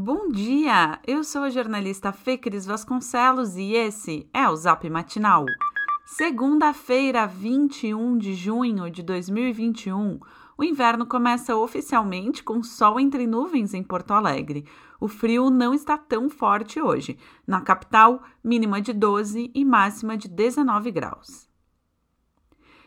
Bom dia! Eu sou a jornalista Fê Cris Vasconcelos e esse é o Zap Matinal. Segunda-feira, 21 de junho de 2021, o inverno começa oficialmente com sol entre nuvens em Porto Alegre. O frio não está tão forte hoje. Na capital, mínima de 12 e máxima de 19 graus.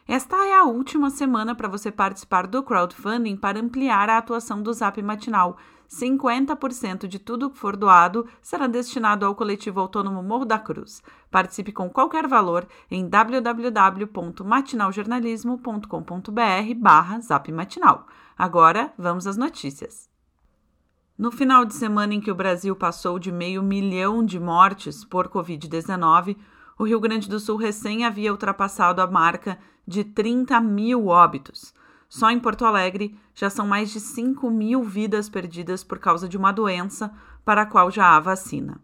Esta é a última semana para você participar do crowdfunding para ampliar a atuação do Zap Matinal. 50% de tudo que for doado será destinado ao coletivo autônomo Morro da Cruz. Participe com qualquer valor em www.matinaljornalismo.com.br barra zapmatinal. Agora, vamos às notícias. No final de semana em que o Brasil passou de meio milhão de mortes por Covid-19, o Rio Grande do Sul recém havia ultrapassado a marca de 30 mil óbitos. Só em Porto Alegre já são mais de 5 mil vidas perdidas por causa de uma doença para a qual já há vacina.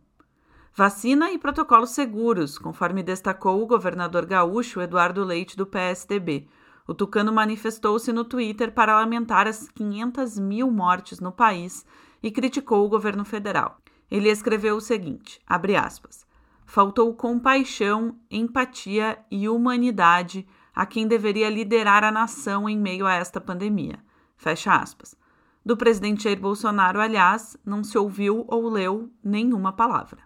Vacina e protocolos seguros, conforme destacou o governador gaúcho Eduardo Leite do PSDB. O tucano manifestou-se no Twitter para lamentar as 500 mil mortes no país e criticou o governo federal. Ele escreveu o seguinte: abre aspas. Faltou compaixão, empatia e humanidade a quem deveria liderar a nação em meio a esta pandemia. Fecha aspas. Do presidente Jair Bolsonaro, aliás, não se ouviu ou leu nenhuma palavra.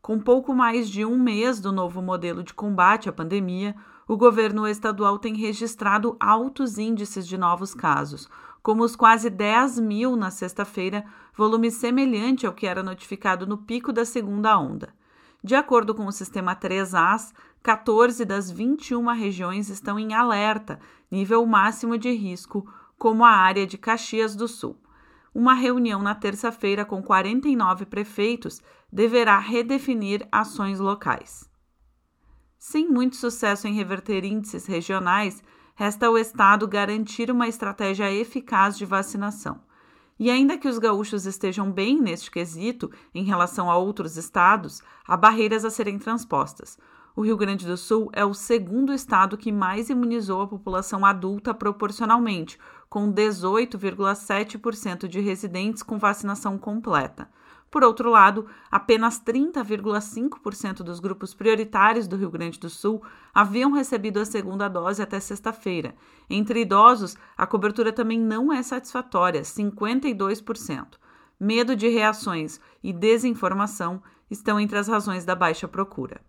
Com pouco mais de um mês do novo modelo de combate à pandemia, o governo estadual tem registrado altos índices de novos casos, como os quase 10 mil na sexta-feira, volume semelhante ao que era notificado no pico da segunda onda. De acordo com o sistema 3As, 14 das 21 regiões estão em alerta, nível máximo de risco, como a área de Caxias do Sul. Uma reunião na terça-feira com 49 prefeitos deverá redefinir ações locais. Sem muito sucesso em reverter índices regionais, resta ao Estado garantir uma estratégia eficaz de vacinação. E ainda que os gaúchos estejam bem neste quesito em relação a outros estados, há barreiras a serem transpostas. O Rio Grande do Sul é o segundo estado que mais imunizou a população adulta proporcionalmente, com 18,7% de residentes com vacinação completa. Por outro lado, apenas 30,5% dos grupos prioritários do Rio Grande do Sul haviam recebido a segunda dose até sexta-feira. Entre idosos, a cobertura também não é satisfatória, 52%. Medo de reações e desinformação estão entre as razões da baixa procura.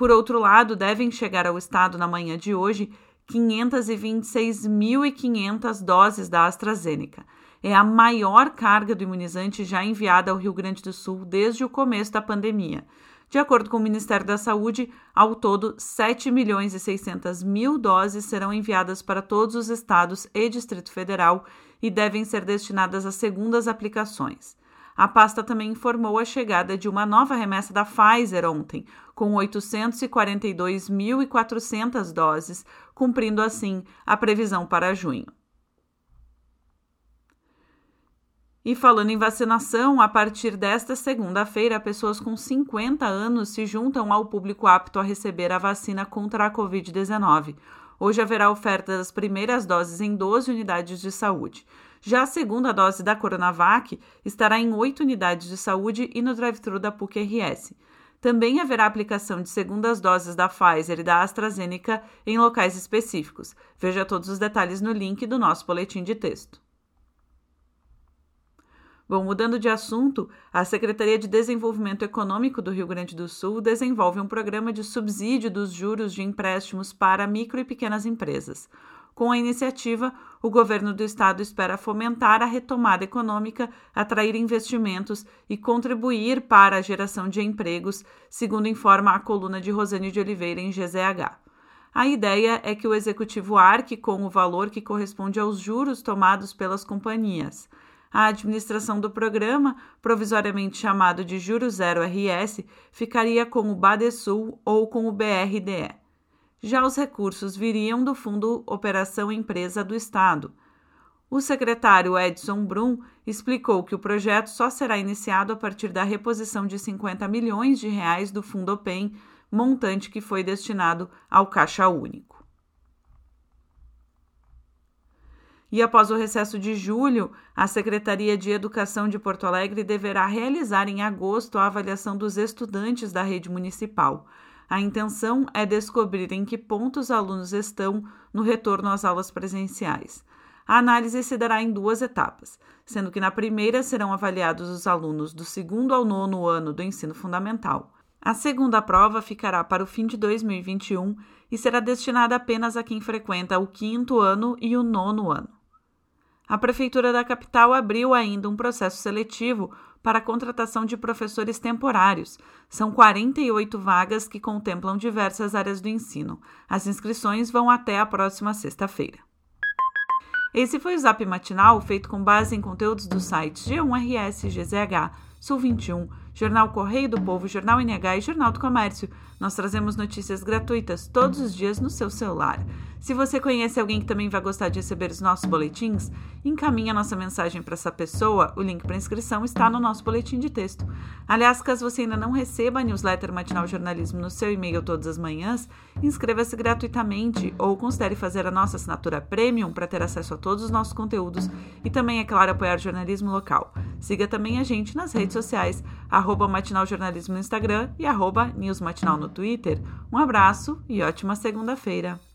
Por outro lado, devem chegar ao estado na manhã de hoje 526.500 doses da AstraZeneca. É a maior carga do imunizante já enviada ao Rio Grande do Sul desde o começo da pandemia. De acordo com o Ministério da Saúde, ao todo, 7 milhões e 600 mil doses serão enviadas para todos os estados e Distrito Federal e devem ser destinadas a segundas aplicações. A pasta também informou a chegada de uma nova remessa da Pfizer ontem, com 842.400 doses, cumprindo assim a previsão para junho. E falando em vacinação, a partir desta segunda-feira, pessoas com 50 anos se juntam ao público apto a receber a vacina contra a Covid-19. Hoje haverá oferta das primeiras doses em 12 unidades de saúde. Já a segunda dose da Coronavac estará em oito unidades de saúde e no drive-thru da PUC-RS. Também haverá aplicação de segundas doses da Pfizer e da AstraZeneca em locais específicos. Veja todos os detalhes no link do nosso boletim de texto. Bom, mudando de assunto, a Secretaria de Desenvolvimento Econômico do Rio Grande do Sul desenvolve um programa de subsídio dos juros de empréstimos para micro e pequenas empresas. Com a iniciativa, o governo do estado espera fomentar a retomada econômica, atrair investimentos e contribuir para a geração de empregos, segundo informa a coluna de Rosane de Oliveira em GZH. A ideia é que o executivo arque com o valor que corresponde aos juros tomados pelas companhias. A administração do programa, provisoriamente chamado de Juro Zero RS, ficaria com o Badesul ou com o BRDE. Já os recursos viriam do Fundo Operação Empresa do Estado. O secretário Edson Brum explicou que o projeto só será iniciado a partir da reposição de 50 milhões de reais do Fundo OPEM, montante que foi destinado ao Caixa Único. E após o recesso de julho, a Secretaria de Educação de Porto Alegre deverá realizar em agosto a avaliação dos estudantes da rede municipal. A intenção é descobrir em que pontos os alunos estão no retorno às aulas presenciais. A análise se dará em duas etapas, sendo que na primeira serão avaliados os alunos do segundo ao nono ano do ensino fundamental. A segunda prova ficará para o fim de 2021 e será destinada apenas a quem frequenta o quinto ano e o nono ano a Prefeitura da capital abriu ainda um processo seletivo para a contratação de professores temporários. São 48 vagas que contemplam diversas áreas do ensino. As inscrições vão até a próxima sexta-feira. Esse foi o Zap Matinal, feito com base em conteúdos dos sites G1RS, GZH, Sul 21, Jornal Correio do Povo, Jornal NH e Jornal do Comércio. Nós trazemos notícias gratuitas todos os dias no seu celular. Se você conhece alguém que também vai gostar de receber os nossos boletins, encaminhe a nossa mensagem para essa pessoa. O link para inscrição está no nosso boletim de texto. Aliás, caso você ainda não receba a newsletter Matinal Jornalismo no seu e-mail todas as manhãs, inscreva-se gratuitamente ou considere fazer a nossa assinatura premium para ter acesso a todos os nossos conteúdos e também, é claro, apoiar o jornalismo local. Siga também a gente nas redes sociais, arroba Matinal Jornalismo no Instagram e arroba News Matinal no Twitter. Um abraço e ótima segunda-feira!